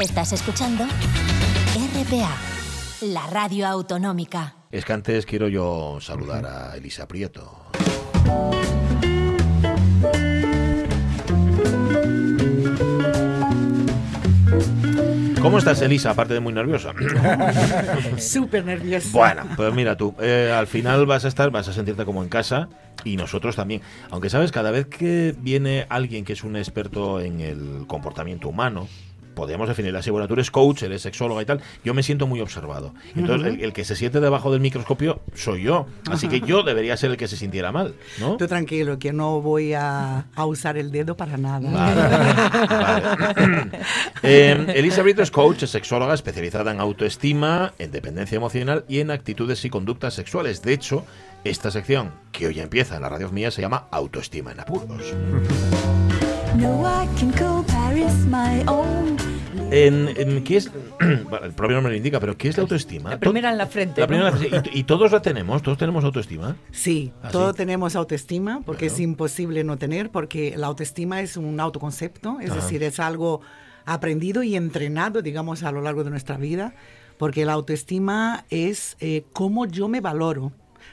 Estás escuchando RPA, la radio autonómica. Es que antes quiero yo saludar a Elisa Prieto. ¿Cómo estás, Elisa? Aparte de muy nerviosa. Súper nerviosa. Bueno, pues mira tú, eh, al final vas a estar, vas a sentirte como en casa y nosotros también. Aunque sabes, cada vez que viene alguien que es un experto en el comportamiento humano, podríamos definir así, bueno, tú eres coach, eres sexóloga y tal, yo me siento muy observado. Entonces, el, el que se siente debajo del microscopio soy yo. Así que yo debería ser el que se sintiera mal, ¿no? Tú tranquilo, que no voy a, a usar el dedo para nada. Vale, vale. Eh, Elisa Brito es coach, es sexóloga especializada en autoestima, en dependencia emocional y en actitudes y conductas sexuales. De hecho, esta sección, que hoy empieza en la radio mía, se llama Autoestima en apuros. No, I can call Paris my own. En, en- ¿qué es? Bueno, el propio nombre lo indica, pero ¿qué es la autoestima? La primera en la frente. La ¿no? primera en la frente. y, y todos la tenemos, todos tenemos autoestima. Sí, ¿Ah, todos sí? tenemos autoestima porque Claro. es imposible no tener, porque la autoestima es un autoconcepto, es Ajá. decir, es algo aprendido y entrenado, digamos, a lo largo de nuestra vida, porque la autoestima es eh, cómo yo me valoro.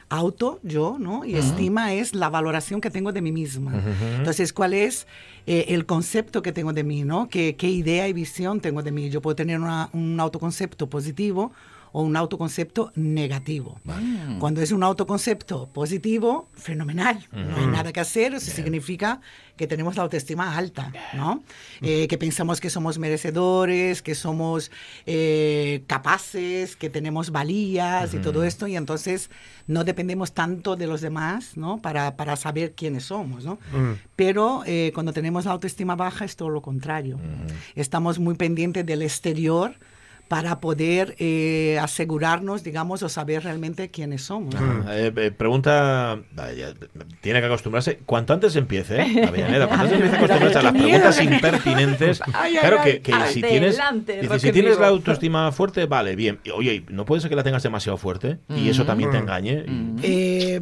Auto, yo, ¿no? Y estima es la valoración que tengo de mí misma. Entonces, ¿cuál es eh, el concepto que tengo de mí, ¿no? ¿Qué, qué idea y visión tengo de mí? Yo puedo tener una- un autoconcepto positivo o un autoconcepto negativo. Cuando es un autoconcepto positivo, fenomenal. No hay nada que hacer, eso significa que tenemos la autoestima alta, ¿no? Eh, que pensamos que somos merecedores, que somos eh, capaces, que tenemos valías y todo esto, y entonces no dependemos tanto de los demás, ¿no? Para, para saber quiénes somos, ¿no? Pero eh, cuando tenemos la autoestima baja es todo lo contrario. Estamos muy pendientes del exterior para poder eh, asegurarnos, digamos, o saber realmente quiénes somos. ¿no? Eh, eh, pregunta, vaya, tiene que acostumbrarse. Cuanto antes empiece, ¿eh? Avellaneda, cuanto antes empiece a acostumbrarse a las preguntas impertinentes. Ay, ay, claro que, que si tienes, rock dice, si and tienes la autoestima fuerte, vale, bien. Oye, no puede ser que la tengas demasiado fuerte y eso también te engañe. y- Eh,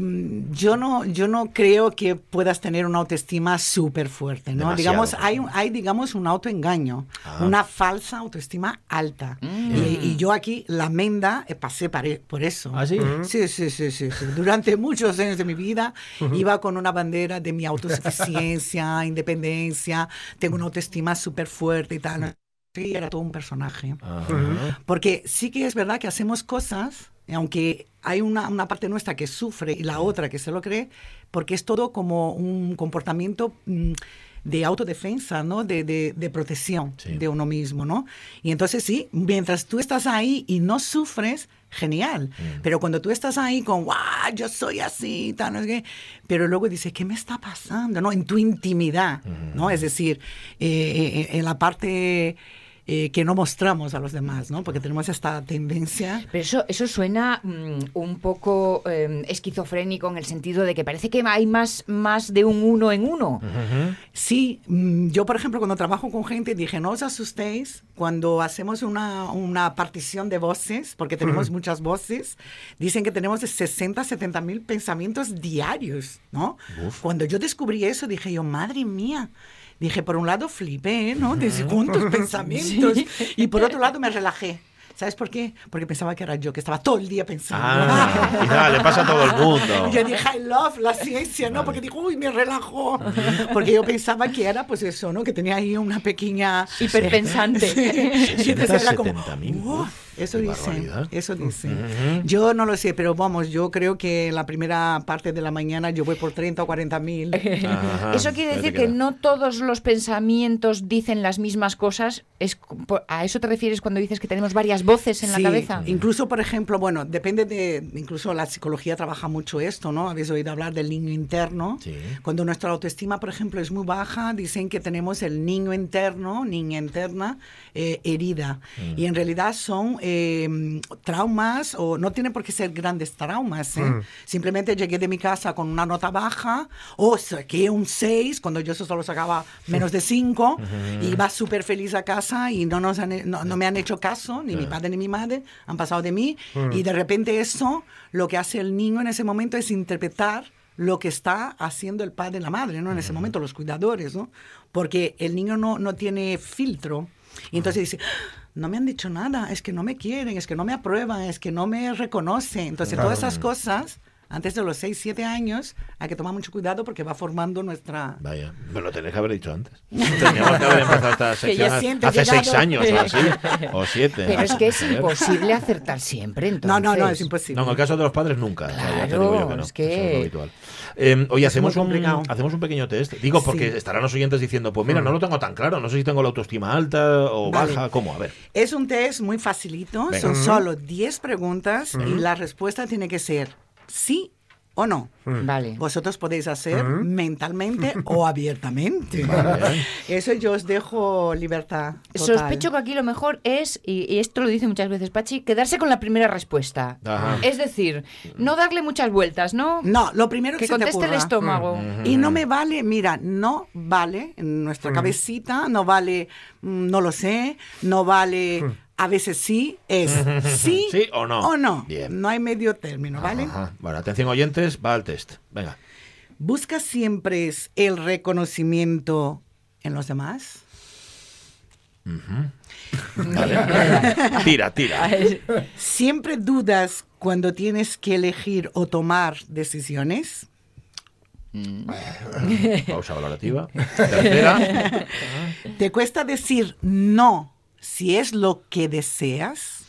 yo no yo no creo que puedas tener una autoestima súper fuerte no Demasiado, digamos hay un- hay digamos un autoengaño Ah. una falsa autoestima alta y, y yo aquí la menda eh, pasé por eso ¿Ah, sí? sí, sí, sí, sí, sí. Durante muchos años de mi vida iba con una bandera de mi autosuficiencia, independencia, tengo una autoestima súper fuerte y tal. Sí, era todo un personaje. Porque sí que es verdad que hacemos cosas, aunque hay una, una parte nuestra que sufre y la otra que se lo cree, porque es todo como un comportamiento mm, de autodefensa, ¿no? De, de- de protección Sí. de uno mismo, ¿no? Y entonces sí, mientras tú estás ahí y no sufres, genial. Pero cuando tú estás ahí con, ¡guau! Yo soy así, tal, no sé qué", pero luego dices, ¿qué me está pasando? ¿No? En tu intimidad, ¿no? Es decir, eh, eh, en la parte eh, que no mostramos a los demás, ¿no? Porque tenemos esta tendencia. Pero eso, eso suena mm, un poco eh, esquizofrénico en el sentido de que parece que hay más, más de un uno en uno. Sí, mm, yo por ejemplo cuando trabajo con gente dije, no os asustéis, cuando hacemos una, una partición de voces, porque tenemos muchas voces, dicen que tenemos de 60, 70 mil pensamientos diarios, ¿no? Cuando yo descubrí eso dije yo, madre mía. Dije, por un lado flipé, ¿no? De cuántos pensamientos. Y por otro lado me relajé. ¿Sabes por qué? Porque pensaba que era yo, que estaba todo el día pensando. Ah, y nada, le pasa a todo el mundo. Yo dije, I love la ciencia, ¿no? Porque digo, uy, me relajó. Porque yo pensaba que era, pues eso, ¿no? Que tenía ahí una pequeña... Hiperpensante. Sí. Y entonces era como, 70.000, Eso qué dice, barbaridad. eso dice. Yo no lo sé, pero vamos, yo creo que la primera parte de la mañana yo voy por 30 o 40 mil. Ajá, Eso quiere decir que no todos los pensamientos dicen las mismas cosas. Es, ¿A eso te refieres cuando dices que tenemos varias voces en la Sí, cabeza? Incluso, por ejemplo, bueno, depende de, incluso la psicología trabaja mucho esto, ¿no? Habéis oído hablar del niño interno. Sí. Cuando nuestra autoestima, por ejemplo, es muy baja, dicen que tenemos el niño interno, niña interna, eh, herida. Mm. Y en realidad son eh, traumas, o no tienen por qué ser grandes traumas. ¿eh? Simplemente llegué de mi casa con una nota baja, o saqué un 6, cuando yo solo sacaba menos de 5, iba súper feliz a casa y no, nos han- no, no me han hecho caso, ni mi padre ni mi madre han pasado de mí. Y de repente eso, lo que hace el niño en ese momento es interpretar lo que está haciendo el padre y la madre, ¿no? En ese momento, los cuidadores, ¿no? Porque el niño no, no tiene filtro. Y entonces dice, "Ah, no me han dicho nada, es que no me quieren, es que no me aprueban, es que no me reconocen. Entonces, todas esas cosas, antes de los 6, 7 años, hay que tomar mucho cuidado porque va formando nuestra... Vaya, me lo tenéis que haber dicho antes. Teníamos que haber empezado esta sección hace llegado. seis años o así, o siete. Pero es que es imposible acertar siempre, entonces. No, no, no, es imposible. No, en el caso de los padres nunca. O sea, ya te Claro, digo yo que no. es que- Eso habitual. Eh, oye, hacemos un, hacemos un pequeño test. Digo, porque Sí. estarán los oyentes diciendo, pues mira, no lo tengo tan claro. No sé si tengo la autoestima alta o Vale. baja. ¿Cómo? A ver. Es un test muy facilito, Venga. son solo 10 preguntas y la respuesta tiene que ser sí o no. Vale. Vosotros podéis hacer mentalmente o abiertamente. Vale. Eso yo os dejo libertad. total. Sospecho que aquí lo mejor es, y, y esto lo dice muchas veces Pachi, quedarse con la primera respuesta. Ajá. Es decir, no darle muchas vueltas, ¿no? No, lo primero que, que se te conteste el estómago. Y no me vale, mira, no vale en nuestra cabecita, no vale, mm, no lo sé, no vale, a veces sí, es sí, ¿Sí o no? O no. Bien. No hay medio término, ¿vale? Ajá. Bueno, atención oyentes, va al test. Venga. ¿Buscas siempre el reconocimiento en los demás? Vale. tira, tira. ¿Siempre dudas cuando tienes que elegir o tomar decisiones? Pausa valorativa. Tercera. ¿Te cuesta decir no si es lo que deseas?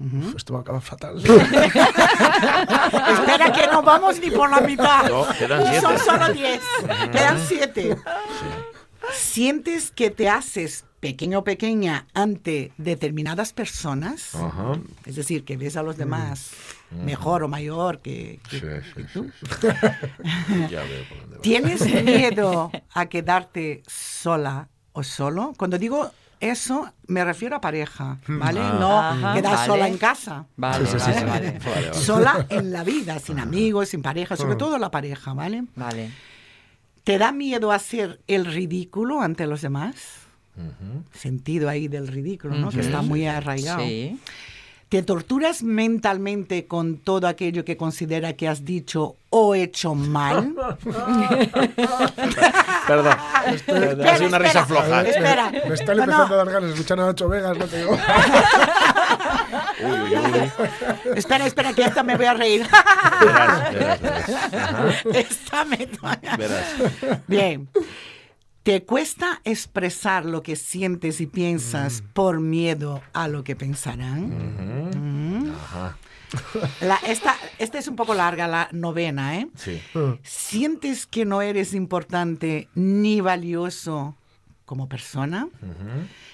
Uf, Esto va a acabar fatal. Espera que no vamos ni por la mitad. No, quedan siete. Son solo diez. Quedan siete. ¿Sientes que te haces pequeño o pequeña ante determinadas personas? Ajá. Es decir, que ves a los demás mejor o mayor que, que- Sí, sí, que tú. Ya veo por dónde. ¿Tienes miedo a quedarte sola o solo? Cuando digo eso, me refiero a pareja, ¿vale? Ah. No Ajá, quedar vale. sola en casa. Vale, Sí, sí, sí, vale, vale. Sola en la vida, sin amigos, sin pareja, sobre todo la pareja, ¿vale? Vale. ¿Te da miedo hacer el ridículo ante los demás? Sentido ahí del ridículo, ¿no? Que está muy arraigado. Sí. ¿Te torturas mentalmente con todo aquello que considera que has dicho o hecho mal? Perdón. Ha sido una risa floja. Espera. Me están No, empezando no, a dar ganas de escuchar a Nacho Vegas, no te digo. Uy, uy, uy. espera, espera, que esta me voy a reír. Verás, verás, verás. Esta me... Verás. Bien. ¿Te cuesta expresar lo que sientes y piensas por miedo a lo que pensarán? Mm. La- esta, esta es un poco larga, la novena, ¿eh? Sí. ¿Sientes que no eres importante ni valioso como persona?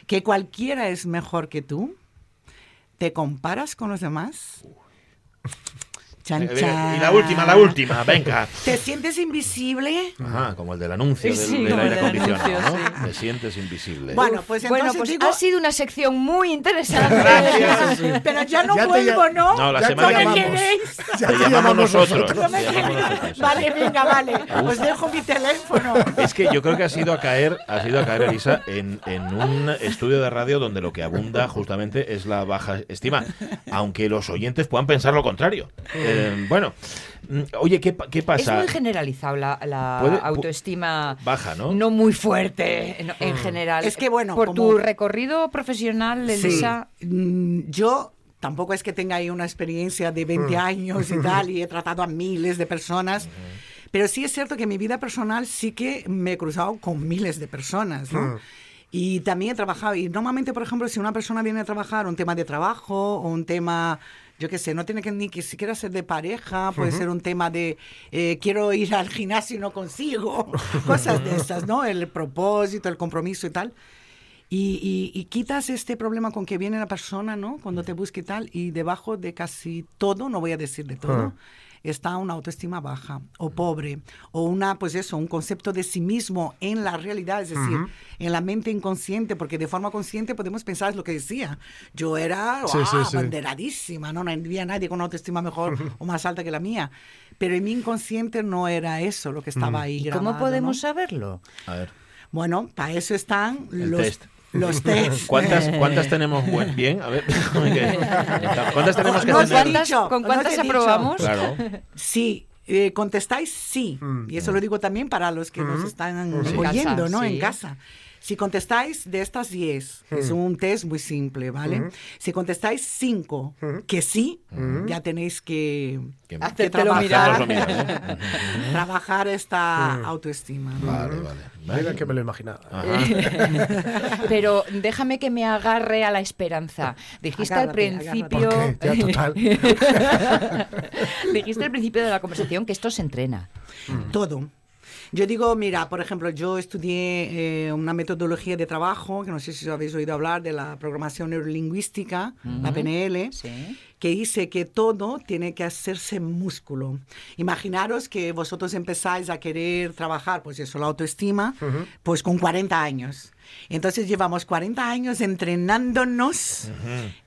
¿Que cualquiera es mejor que tú? ¿Te comparas con los demás? Chan, chan. Y la última, la última, venga. ¿Te sientes invisible? Ajá, como el del anuncio del, Sí, del aire acondicionado, anuncio, ¿no? Te sientes invisible. Bueno, pues Bueno, entonces pues digo, ha sido una sección muy interesante. Gracias. pero ya no Ya vuelvo, ¿no? No, la Ya semana te que ¿No me viene. Te llamamos nosotros. ¿No me Te llamamos nosotros. Vale, venga, vale. Os dejo mi teléfono. Es que yo creo que ha sido a caer, ha sido a caer, Elisa, en, en un estudio de radio donde lo que abunda justamente es la baja estima, aunque los oyentes puedan pensar lo contrario. Eh, bueno, mm, oye, ¿qué, pa- qué Es pasa? muy generalizado la, la Puede- pu- autoestima. Baja, ¿no? No muy fuerte no, en general. Es que, bueno, Por como- tu recorrido profesional, Elisa. Sí. Mm, Yo tampoco es que tenga ahí una experiencia de 20 años y tal, y he tratado a miles de personas. Pero sí es cierto que en mi vida personal sí que me he cruzado con miles de personas, ¿no? Y también he trabajado, y normalmente, por ejemplo, si una persona viene a trabajar un tema de trabajo o un tema, yo qué sé, no tiene que ni que siquiera ser de pareja, puede ser un tema de eh, quiero ir al gimnasio y no consigo, cosas de estas, ¿no? El propósito, el compromiso y tal. Y, y- y quitas este problema con que viene la persona, ¿no? Cuando te busca y tal, y debajo de casi todo, no voy a decir de todo, está una autoestima baja o pobre, o una, pues eso, un concepto de sí mismo en la realidad, es decir, en la mente inconsciente, porque de forma consciente podemos pensar es lo que decía. Yo era Sí, sí, ¡ah! sí. abanderadísima, ¿no? No había nadie con una autoestima mejor o más alta que la mía. Pero en mi inconsciente no era eso lo que estaba ahí. ¿Y grabado, cómo podemos ¿no? saberlo? A ver, Bueno, para eso están El los test. Los test. ¿cuántas, cuántas tenemos buen- bien? A ver, ¿cuántas tenemos que No, ¿Con tener? cuántas, con aprobamos? Claro. Sí, eh, contestáis sí. Y eso lo digo también para los que nos están En oyendo, ¿no? sí. En casa. Si contestáis de estas 10, es un test muy simple, ¿vale? Si contestáis 5 que sí, ya tenéis que, Que- que trabajar, trabajar esta autoestima. ¿no? Vale, vale. Mira que me lo imaginaba. Pero déjame que me agarre a la esperanza. Dijiste al principio. Ya total. Dijiste al principio de la conversación que esto se entrena. Todo. Yo digo, mira, por ejemplo, yo estudié eh, una metodología de trabajo, que no sé si habéis oído hablar de la programación neurolingüística, la PNL, Sí. que dice que todo tiene que hacerse músculo. Imaginaros que vosotros empezáis a querer trabajar, pues eso, la autoestima, pues con 40 años. Entonces llevamos 40 años entrenándonos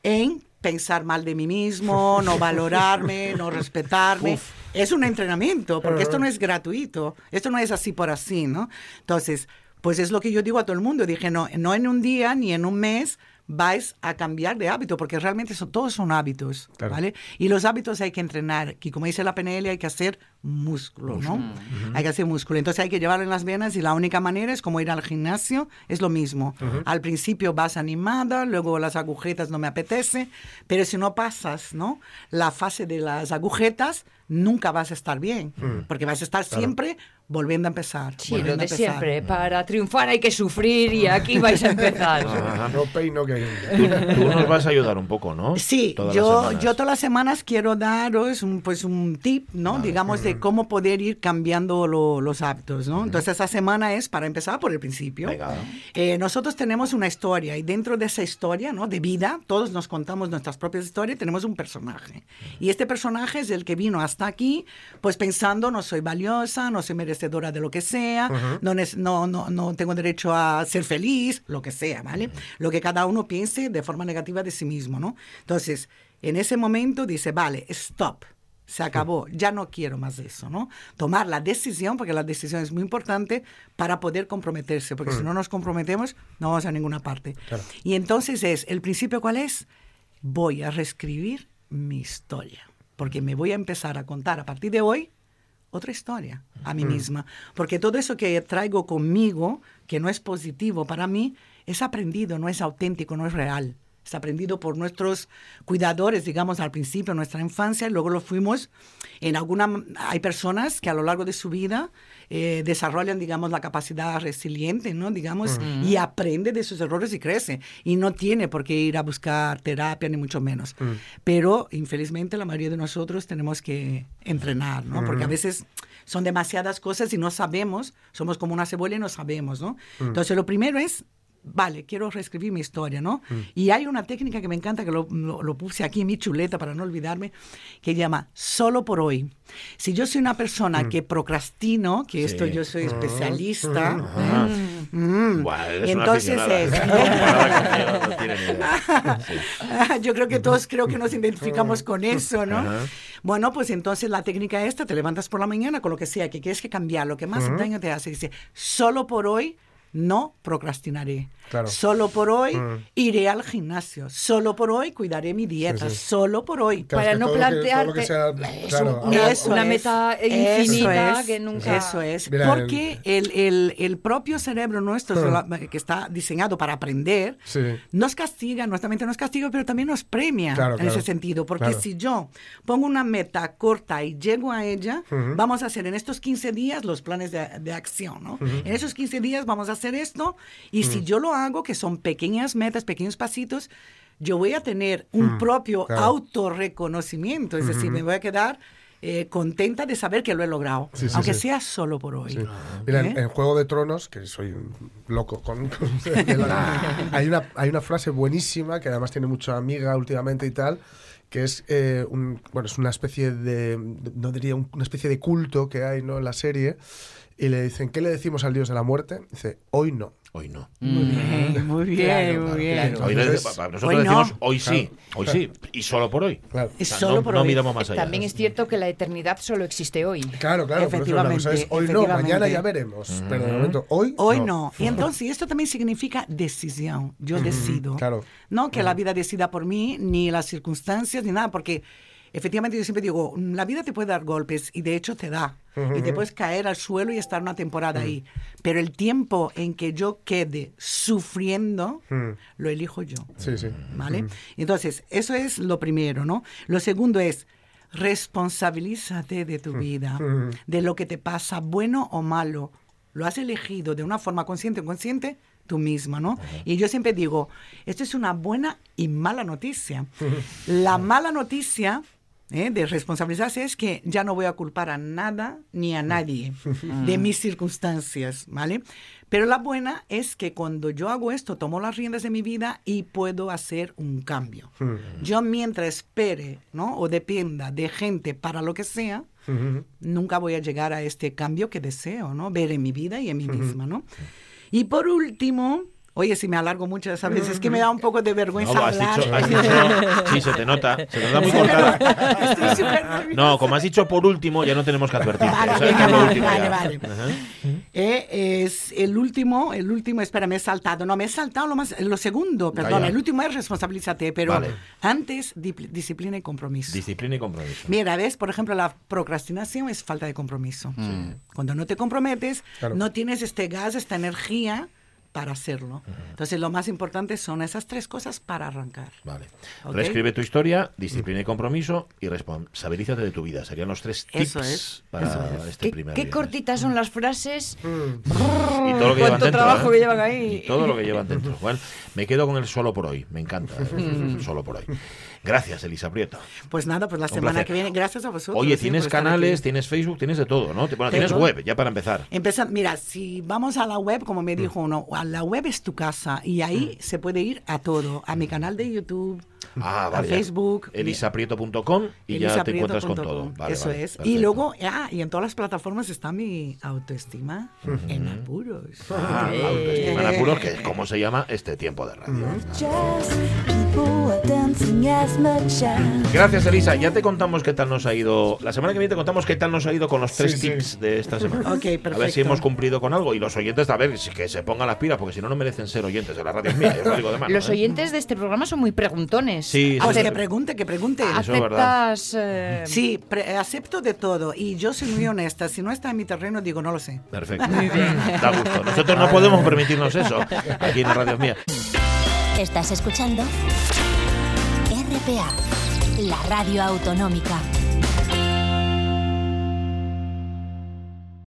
en pensar mal de mí mismo, no valorarme, no respetarme. Es un entrenamiento, porque esto no es gratuito, esto no es así por así, ¿no? Entonces, pues es lo que yo digo a todo el mundo. Dije, no, no en un día ni en un mes vais a cambiar de hábito, porque realmente son, todos son hábitos, Claro. ¿vale? Y los hábitos hay que entrenar, y como dice la PNL, hay que hacer músculo, ¿no? Hay que hacer músculo. Entonces hay que llevarlo en las venas y la única manera es como ir al gimnasio, es lo mismo. Al principio vas animada, luego las agujetas no me apetece, pero si no pasas, ¿no? La fase de las agujetas, nunca vas a estar bien, porque vas a estar siempre volviendo a empezar. Sí, lo a de empezar. siempre. Para triunfar hay que sufrir y aquí vais a empezar. No pain, no gain. Tú, tú nos vas a ayudar un poco, ¿no? Sí, Todas yo, yo todas las semanas quiero daros un, pues un tip, ¿no? Digamos, de cómo poder ir cambiando lo- los hábitos, ¿no? Entonces, esta semana es para empezar por el principio. Venga. Eh, nosotros tenemos una historia y dentro de esa historia, ¿no? De vida, todos nos contamos nuestras propias historias y tenemos un personaje. Y este personaje es el que vino hasta aquí, pues pensando, no soy valiosa, no soy merecedora de lo que sea, no, nes- no, no, no tengo derecho a ser feliz, lo que sea, ¿vale? Lo que cada uno piense de forma negativa de sí mismo, ¿no? Entonces, en ese momento dice, vale, stop. Se acabó, ya no quiero más de eso, ¿no? Tomar la decisión, porque la decisión es muy importante para poder comprometerse, porque si no nos comprometemos, no vamos a ninguna parte. Claro. Y entonces es, ¿el principio cuál es? Voy a reescribir mi historia, porque me voy a empezar a contar a partir de hoy otra historia a mí misma, porque todo eso que traigo conmigo, que no es positivo para mí, es aprendido, no es auténtico, no es real. Es aprendido por nuestros cuidadores, digamos, al principio, en nuestra infancia, y luego lo fuimos. En alguna, hay personas que a lo largo de su vida eh, desarrollan, digamos, la capacidad resiliente, ¿no? Digamos, y aprende de sus errores y crece. Y no tiene por qué ir a buscar terapia, ni mucho menos. Pero, infelizmente, la mayoría de nosotros tenemos que entrenar, ¿no? Porque a veces son demasiadas cosas y no sabemos, somos como una cebolla y no sabemos, ¿no? Entonces, lo primero es vale, quiero reescribir mi historia, ¿no? Y hay una técnica que me encanta, que lo, lo- lo puse aquí en mi chuleta para no olvidarme, que llama solo por hoy. Si yo soy una persona que procrastino, que esto yo soy especialista, mm, eres una entonces es... Sí. Yo creo que todos creo que nos identificamos con eso, ¿no? Ajá. Bueno, pues entonces la técnica esta, te levantas por la mañana con lo que sea, que quieres que cambiar, lo que más daño te hace, dice, solo por hoy no procrastinaré. Claro. Solo por hoy iré al gimnasio. Solo por hoy cuidaré mi dieta. Sí, sí. Solo por hoy. Claro, Para no plantearte- sea- es claro, un- una- Eso una es, meta infinita es, que nunca- Eso es. Mira, Porque el, el- el propio cerebro nuestro, que está diseñado para aprender, Sí. nos castiga, nuestra mente nos castiga, pero también nos premia Claro, en claro. ese sentido. Porque Claro. si yo pongo una meta corta y llego a ella, vamos a hacer en estos 15 días los planes de, de acción, ¿no? En esos 15 días vamos a hacer esto y si yo lo hago, que son pequeñas metas, pequeños pasitos, yo voy a tener un propio claro. autorreconocimiento, es decir, me voy a quedar eh, contenta de saber que lo he logrado, Sí, sí, aunque sí. sea solo por hoy. Sí. Mira, en, ¿Eh? en Juego de Tronos, que soy un loco con... con- la- hay, una, hay una frase buenísima, que además tiene mucha amiga últimamente y tal, que es, eh, un, bueno, es una especie de, no diría, un- una especie de culto que hay ¿no? en la serie, y le dicen, ¿qué le decimos al dios de la muerte? Dice, hoy no. Hoy no. Muy bien, muy bien, Claro, muy bien. claro. Hoy Entonces, nosotros hoy no. decimos hoy sí, Claro. hoy sí, y solo por hoy. Claro. O sea, solo no, por no hoy. miramos más allá. También es cierto que la eternidad solo existe hoy. Claro, claro, por eso la cosa es, Efectivamente, hoy no, mañana efectivamente. ya veremos. Pero de momento, hoy Hoy no. Y entonces esto también significa decisión. Yo decido. claro. No que la vida decida por mí, ni las circunstancias, ni nada, porque efectivamente yo siempre digo, mm, la vida te puede dar golpes y de hecho te da. Y te puedes caer al suelo y estar una temporada ahí. Pero el tiempo en que yo quede sufriendo, lo elijo yo. Sí, sí. ¿Vale? Entonces, eso es lo primero, ¿no? Lo segundo es, responsabilízate de tu vida, de lo que te pasa, bueno o malo. Lo has elegido de una forma consciente o inconsciente tú misma, ¿no? Y yo siempre digo, esto es una buena y mala noticia. La mala noticia ¿eh? de responsabilizarse es que ya no voy a culpar a nada ni a nadie de mis circunstancias, ¿vale? Pero la buena es que cuando yo hago esto, tomo las riendas de mi vida y puedo hacer un cambio. Yo mientras espere, ¿no? O dependa de gente para lo que sea, nunca voy a llegar a este cambio que deseo, ¿no? Ver en mi vida y en mí misma, ¿no? Y por último, oye, si me alargo mucho esa veces, es que me da un poco de vergüenza No, has hablar. dicho, has dicho- sí, se te nota, se te nota muy cortada. Estoy súper. No, como has dicho por último, ya no tenemos que advertir. Vale, O sea, venga, vale, último vale, vale. Eh, es el último, el último, espera, me he saltado. No, me he saltado lo más, lo segundo, perdón. Calla. El último es responsabilízate, pero Vale. antes dipl- disciplina y compromiso. Disciplina y compromiso. Mira, ves, por ejemplo, la procrastinación es falta de compromiso. Cuando no te comprometes, Claro. no tienes este gas, esta energía para hacerlo. Entonces, lo más importante son esas tres cosas para arrancar. Vale. Ok. Reescribe tu historia, disciplina y compromiso y responsabilízate de tu vida. Serían los tres tips Eso es, para eso este Qué, primer qué viernes. cortitas son las frases. Y todo lo que llevan dentro. trabajo ¿eh? que llevan ahí. Y todo lo que llevan dentro. Bueno, me quedo con el solo por hoy. Me encanta el solo por hoy. Gracias, Elisa Prieto. Pues nada, pues la Un semana placer. que viene, gracias a vosotros. Oye, sí, tienes estar canales, tienes Facebook, tienes de todo, ¿no? Bueno, tienes Tengo. web, ya para empezar. Empeza- mira, si vamos a la web, como me dijo uno, a la web es tu casa y ahí se puede ir a todo, a mi canal de YouTube, Ah, a vale. Facebook. Elisaprieto.com y ya te encuentras con todo. Vale, Eso vale, es. Y perfecto. luego, ah, y en todas las plataformas está mi autoestima en apuros. Ah, autoestima en apuros, que es como se llama este tiempo de radio. As Gracias, Elisa. Ya te contamos qué tal nos ha ido. La semana que viene te contamos qué tal nos ha ido con los tres Sí, sí. tips de esta semana. Ok, A ver si perfecto. hemos cumplido con algo. Y los oyentes, a ver, si- que se pongan las pilas, porque si no, no merecen ser oyentes de la radio mía. Yo os lo digo de mano, Los ¿eh? oyentes de este programa son muy preguntones. Sí, sí, Pues sí. que pregunte, que pregunte. ¿Aceptas eh, Sí, pre- acepto de todo y yo soy muy honesta. Si no está en mi terreno, digo, no lo sé. Perfecto. Da gusto. Nosotros no podemos permitirnos eso aquí en radio mía. Estás escuchando RPA, la radio autonómica.